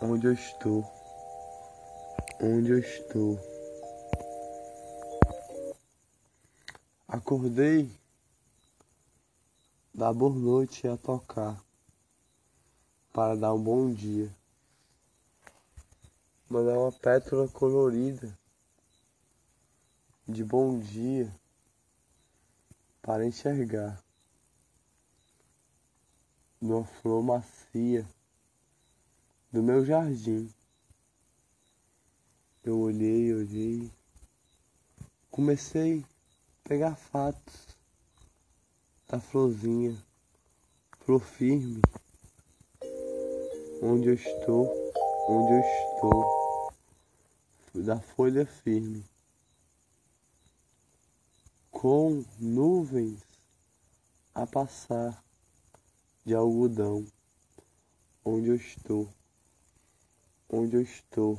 onde eu estou, onde eu estou. Acordei. Da boa noite a tocar. Para dar um bom dia. Mandar uma pétala colorida. De bom dia. Para enxergar. Numa flor macia do meu jardim. Eu olhei, olhei, comecei a pegar fatos da florzinha, flor firme, onde eu estou, onde eu estou, da folha firme, com nuvens a passar de algodão, onde eu estou onde eu estou.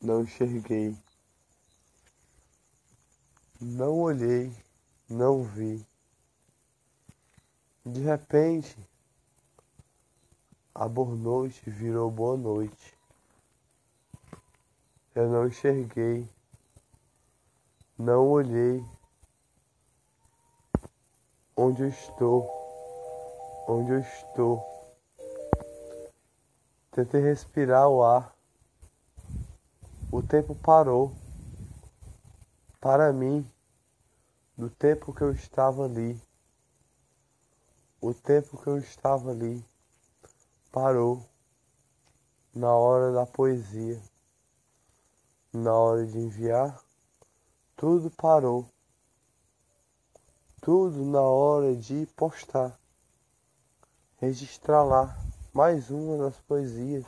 Não enxerguei, não olhei, não vi. De repente, a boa noite virou boa noite. Eu não enxerguei, não olhei onde eu estou, onde eu estou. Tentei respirar o ar. O tempo parou. Para mim, do tempo que eu estava ali. O tempo que eu estava ali parou na hora da poesia. Na hora de enviar, tudo parou. Tudo na hora de postar. Registrar lá mais uma das poesias.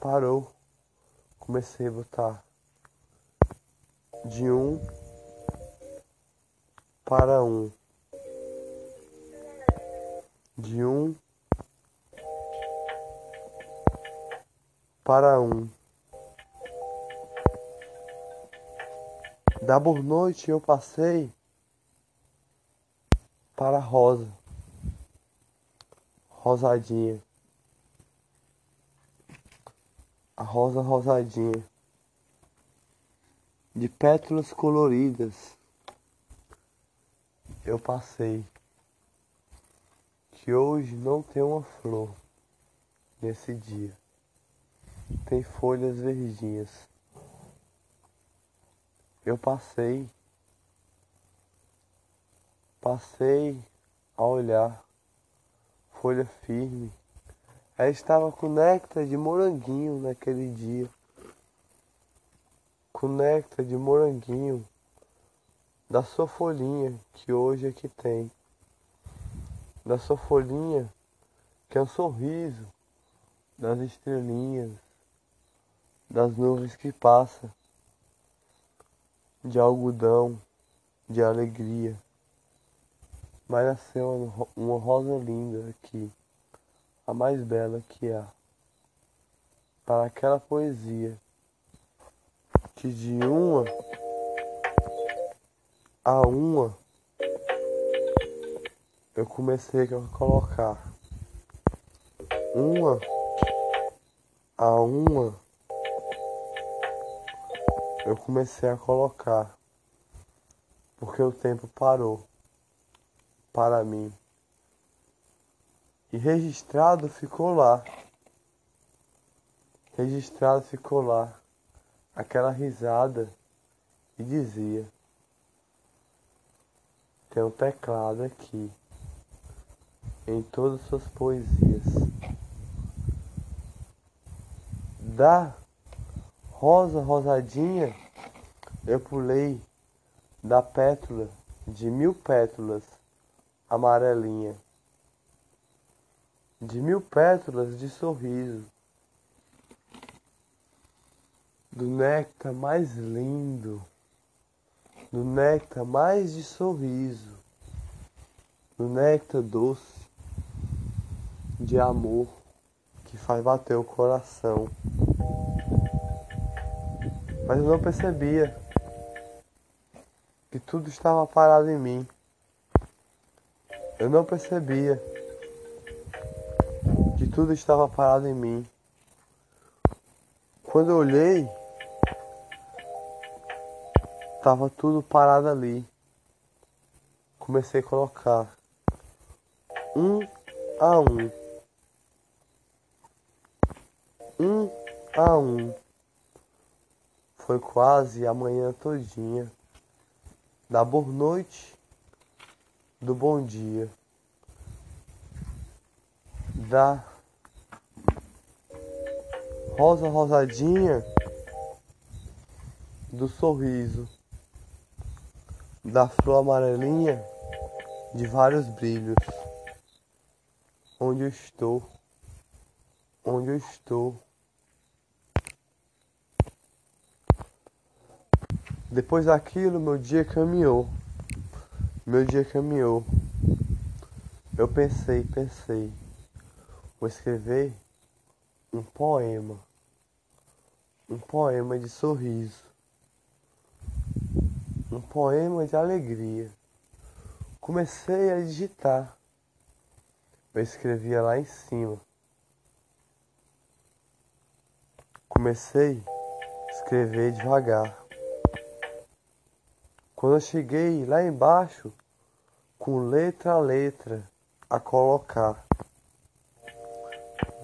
Parou. Comecei a botar de um para um. De um para um. Da boa noite eu passei para a rosa rosadinha. A rosa rosadinha. De pétalas coloridas. Eu passei. Que hoje não tem uma flor nesse dia. Tem folhas verdinhas. Eu passei. Passei a olhar folha firme. Ela estava com néctar de moranguinho naquele dia. Com néctar de moranguinho da sua folhinha que hoje é que tem. Da sua folhinha que é um sorriso das estrelinhas, das nuvens que passa, de algodão, de alegria. Mas nasceu uma rosa linda aqui, a mais bela que há, para aquela poesia. Que de uma a uma eu comecei a colocar. Uma a uma eu comecei a colocar. Porque o tempo parou para mim. E registrado ficou lá. Registrado ficou lá aquela risada e dizia: Tem um teclado aqui em todas as suas poesias. Da rosa rosadinha eu pulei da pétula de mil pétalas amarelinha, de mil pétalas de sorriso, do néctar mais lindo, do néctar mais de sorriso, do néctar doce. De amor que faz bater o coração. Mas eu não percebia que tudo estava parado em mim. Eu não percebia que tudo estava parado em mim. Quando eu olhei, estava tudo parado ali. Comecei a colocar um a um, um a um. Foi quase a manhã todinha da boa noite, do bom dia, da rosa rosadinha do sorriso, da flor amarelinha de vários brilhos. Onde eu estou, onde eu estou. Depois daquilo, meu dia caminhou. Meu dia caminhou. Eu pensei, pensei. Vou escrever um poema. Um poema de sorriso. Um poema de alegria. Comecei a digitar. Eu escrevia lá em cima. Comecei a escrever devagar. Quando eu cheguei lá embaixo, com letra a letra a colocar,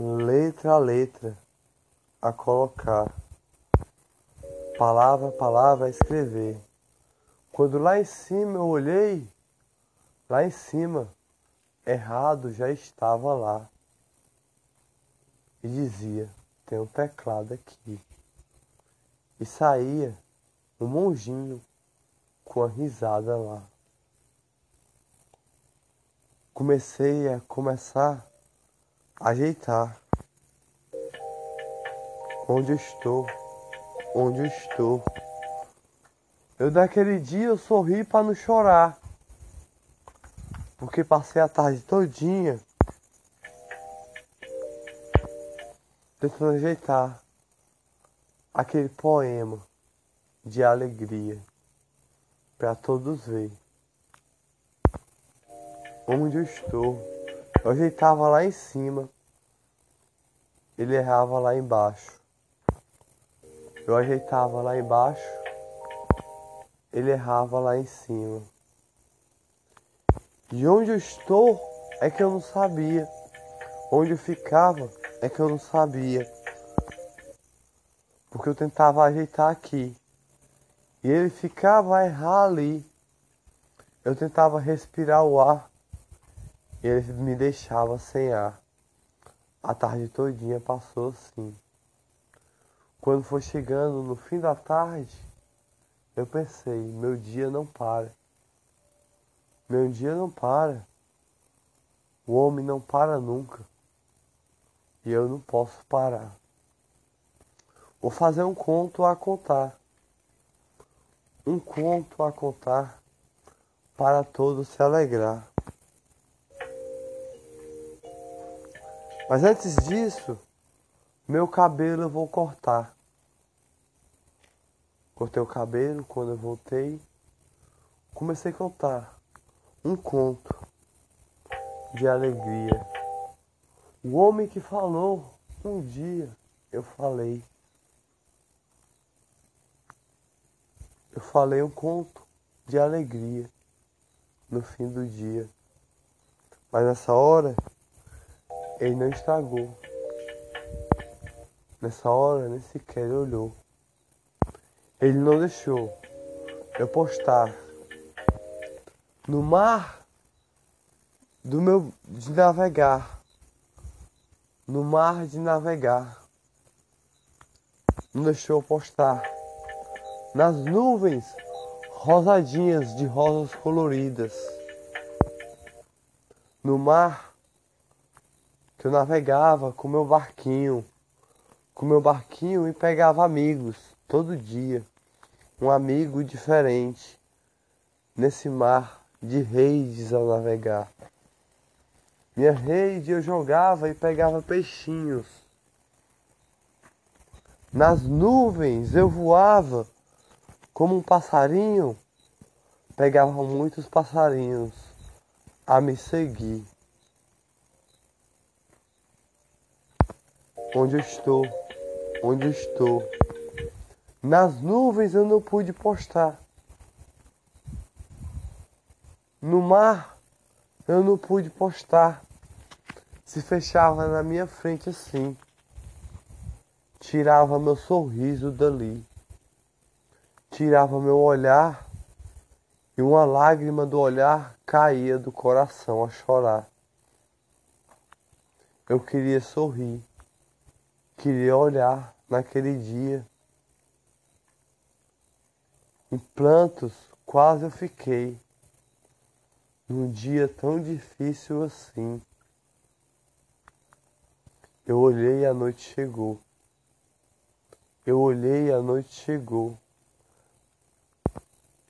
letra a letra a colocar, palavra a palavra a escrever. Quando lá em cima eu olhei, lá em cima, errado já estava lá. E dizia: tem um teclado aqui. E saía um monjinho com a risada lá. Comecei a começar a ajeitar. Onde eu estou? Onde eu estou? Eu daquele dia eu sorri para não chorar. Porque passei a tarde todinha tentando ajeitar aquele poema de alegria para todos ver onde eu estou. Eu ajeitava lá em cima, ele errava lá embaixo. Eu ajeitava lá embaixo, ele errava lá em cima. E onde eu estou é que eu não sabia. Onde eu ficava é que eu não sabia. Porque eu tentava ajeitar aqui. E ele ficava a errar ali. Eu tentava respirar o ar. E ele me deixava sem ar. A tarde todinha passou assim. Quando foi chegando no fim da tarde, eu pensei, meu dia não para. Meu dia não para. O homem não para nunca. E eu não posso parar. Vou fazer um conto a contar um conto a contar para todos se alegrar. Mas antes disso, meu cabelo eu vou cortar. Cortei o cabelo quando eu voltei. Comecei a contar um conto de alegria. O homem que falou um dia, eu falei. Eu falei um conto de alegria no fim do dia. Mas nessa hora, ele não estragou. Nessa hora, nem sequer olhou. Ele não deixou eu postar no mar do meu de navegar. No mar de navegar. Não deixou eu postar nas nuvens rosadinhas de rosas coloridas, no mar que eu navegava com meu barquinho, com meu barquinho e pegava amigos todo dia, um amigo diferente, nesse mar de redes a navegar. Minha rede eu jogava e pegava peixinhos. Nas nuvens eu voava como um passarinho, pegava muitos passarinhos a me seguir. onde eu estou, onde eu estou. Nas nuvens eu não pude postar. No mar eu não pude postar. Se fechava na minha frente assim. Tirava meu sorriso dali. Tirava meu olhar e uma lágrima do olhar caía do coração a chorar. Eu queria sorrir, queria olhar naquele dia. Em plantos quase eu fiquei, num dia tão difícil assim. Eu olhei e a noite chegou. Eu olhei e a noite chegou.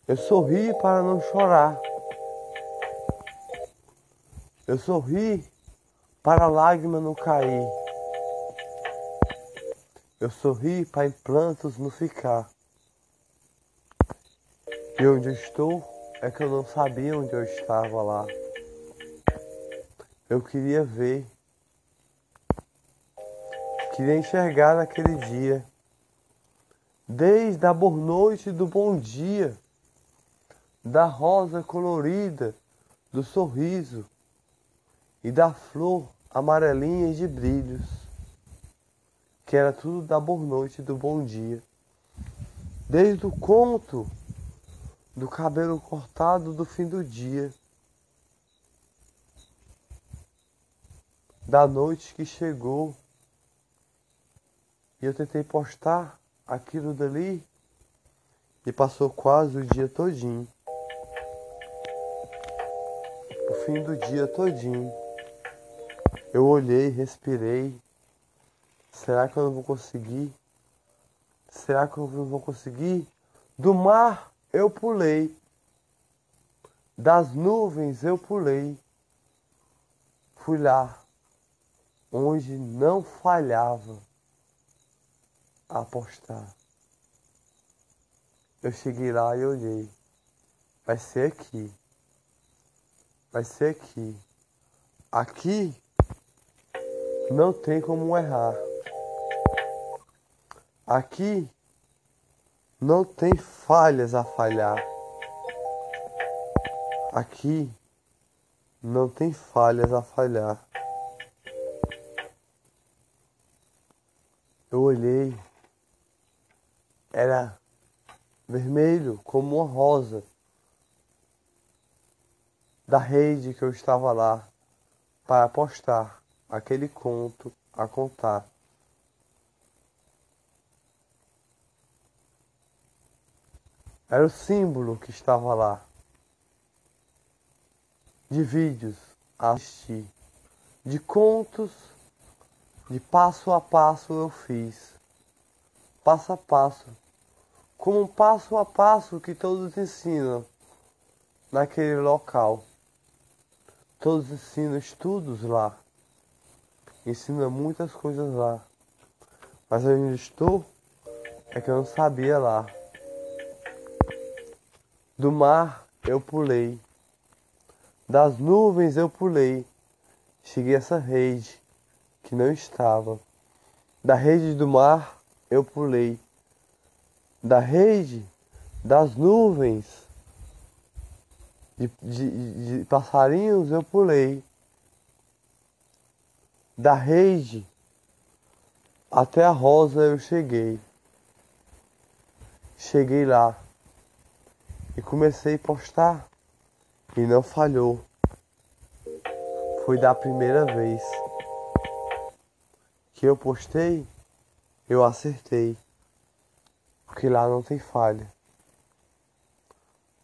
Eu sorri para não chorar. Eu sorri para a lágrima não cair. Eu sorri para implantos não ficar. E onde eu estou é que eu não sabia onde eu estava lá. Eu queria ver, queria enxergar naquele dia, desde a boa noite do bom dia, da rosa colorida, do sorriso e da flor amarelinha de brilhos, que era tudo da boa noite do bom dia. Desde o conto do cabelo cortado do fim do dia, da noite que chegou, e eu tentei postar aquilo dali e passou quase o dia todinho. Fim do dia todinho. Eu olhei, respirei. Será que eu não vou conseguir? Será que eu não vou conseguir? Do mar eu pulei. Das nuvens eu pulei. Fui lá onde não falhava apostar. Eu cheguei lá e olhei. Vai ser aqui. Vai ser aqui. Aqui não tem como errar. Aqui não tem falhas a falhar. Aqui não tem falhas a falhar. Eu olhei, era vermelho como uma rosa da rede que eu estava lá para postar aquele conto a contar. Era o símbolo que estava lá. De vídeos a assistir, de contos, de passo a passo eu fiz. Passo a passo. Como um passo a passo que todos ensinam naquele local. Todos ensinam estudos lá ensina muitas coisas lá. Mas onde estou é que eu não sabia lá. Do mar eu pulei, das nuvens eu pulei, cheguei a essa rede que não estava. Da rede do mar eu pulei, da rede das nuvens de, de, de passarinhos eu pulei da rede até a rosa eu cheguei. Cheguei lá e comecei a postar e não falhou. Foi da primeira vez que eu postei, eu acertei. Porque lá não tem falha.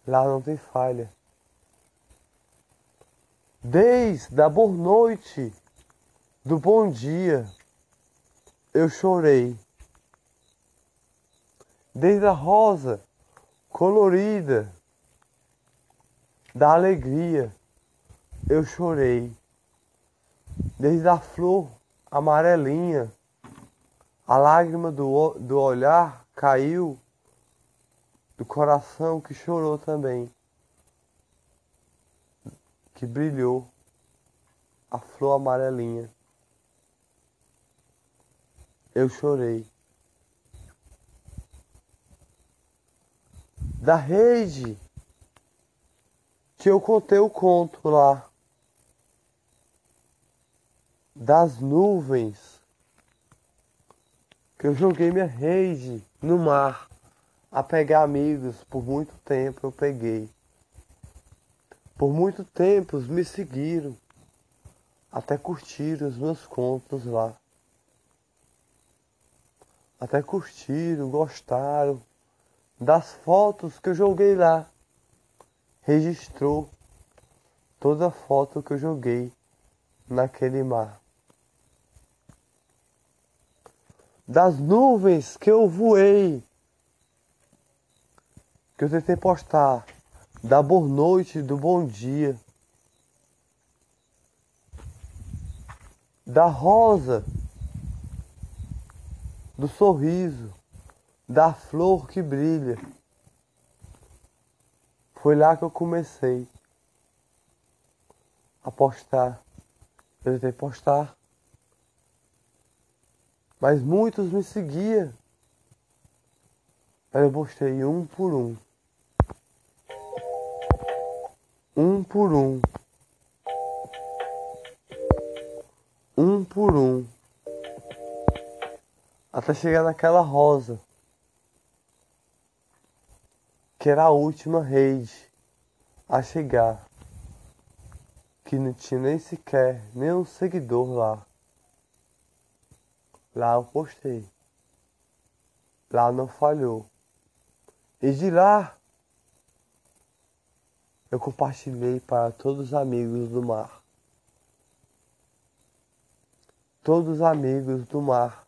Lá não tem falha. Desde a boa noite do bom dia, eu chorei. Desde a rosa colorida da alegria, eu chorei. Desde a flor amarelinha, a lágrima do, do olhar caiu do coração que chorou também, que brilhou a flor amarelinha. eu chorei. Da rede que eu contei o conto lá. Das nuvens que eu joguei minha rede no mar a pegar amigos por muito tempo eu peguei. Por muito tempo me seguiram, até curtiram os meus contos lá. Até curtiram, gostaram das fotos que eu joguei lá. Registrou toda a foto que eu joguei naquele mar. Das nuvens que eu voei, que eu tentei postar da boa noite, do bom dia, da rosa, do sorriso, da flor que brilha. Foi lá que eu comecei a postar. Eu tentei postar. Mas muitos me seguiam. Aí eu postei um por um. Por um, um por um, até chegar naquela rosa, que era a última rede a chegar, que não tinha nem sequer nenhum seguidor lá. Lá eu postei. Lá não falhou. E de lá eu compartilhei para todos os amigos do mar. Todos os amigos do mar.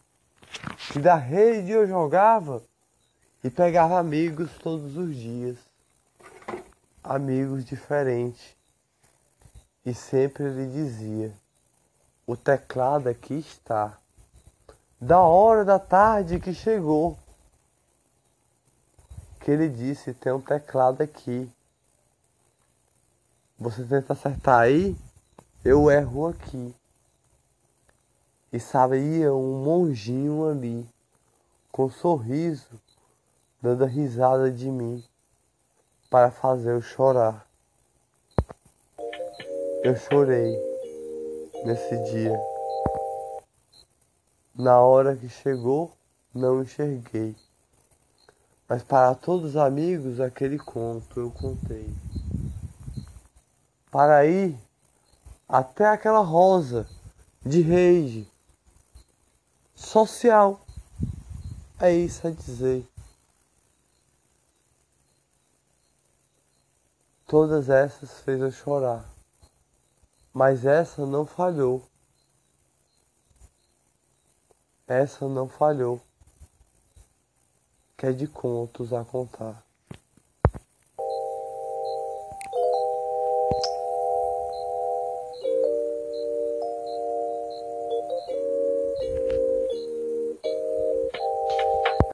E da rede eu jogava e pegava amigos todos os dias. Amigos diferentes. E sempre ele dizia: O teclado aqui está. Da hora da tarde que chegou. Que ele disse: Tem um teclado aqui. Você tenta acertar aí, eu erro aqui. E sabia um monjinho ali, com um sorriso, dando risada de mim, para fazer eu chorar. Eu chorei nesse dia. Na hora que chegou, não enxerguei. Mas para todos os amigos, aquele conto eu contei para ir até aquela rosa de rede social. É isso a dizer. Todas essas fez eu chorar, mas essa não falhou. Essa não falhou, que é de contos a contar.